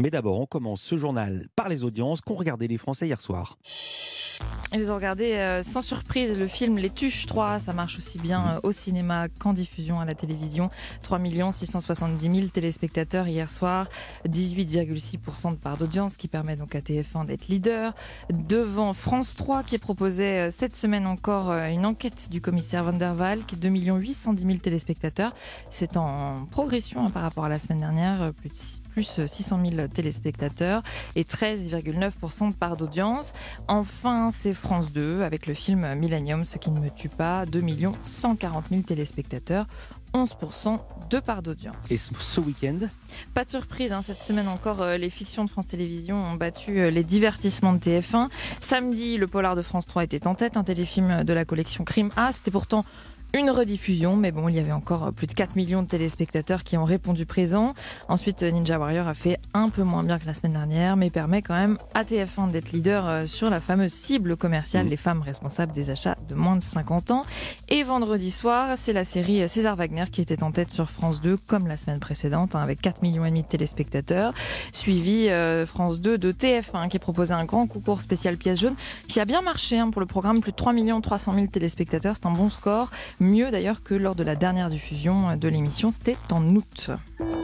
Mais d'abord, on commence ce journal par les audiences qu'ont regardé les Français hier soir. Ils ont regardé euh, sans surprise le film Les Tuches 3. Ça marche aussi bien euh, au cinéma qu'en diffusion à la télévision. 3 670 000 téléspectateurs hier soir. 18,6% de part d'audience qui permet donc à TF1 d'être leader. Devant France 3 qui proposait euh, cette semaine encore une enquête du commissaire Van der Waal qui est 2 810 000 téléspectateurs. C'est en progression hein, par rapport à la semaine dernière. Plus, plus 600 000 téléspectateurs et 13,9% de part d'audience. Enfin, c'est France 2 avec le film Millennium, Ce qui ne me tue pas, 2 140 000 téléspectateurs. 11% de part d'audience. Et ce week-end? Pas de surprise, hein, cette semaine encore, euh, les fictions de France Télévisions ont battu euh, les divertissements de TF1. Samedi, le Polar de France 3 était en tête, un téléfilm de la collection Crime A. C'était pourtant une rediffusion, mais bon, il y avait encore plus de 4 millions de téléspectateurs qui ont répondu présent. Ensuite, Ninja Warrior a fait un peu moins bien que la semaine dernière, mais permet quand même à TF1 d'être leader euh, sur la fameuse cible commerciale, mm. les femmes responsables des achats de moins de 50 ans. Et vendredi soir, c'est la série César Wagner qui était en tête sur France 2, comme la semaine précédente, hein, avec 4 millions et demi de téléspectateurs, suivi euh, France 2 de TF1 qui proposait un grand concours spécial pièce jaune, qui a bien marché hein, pour le programme, plus de 3 300 000 téléspectateurs, c'est un bon score mieux d'ailleurs que lors de la dernière diffusion de l'émission, c'était en août.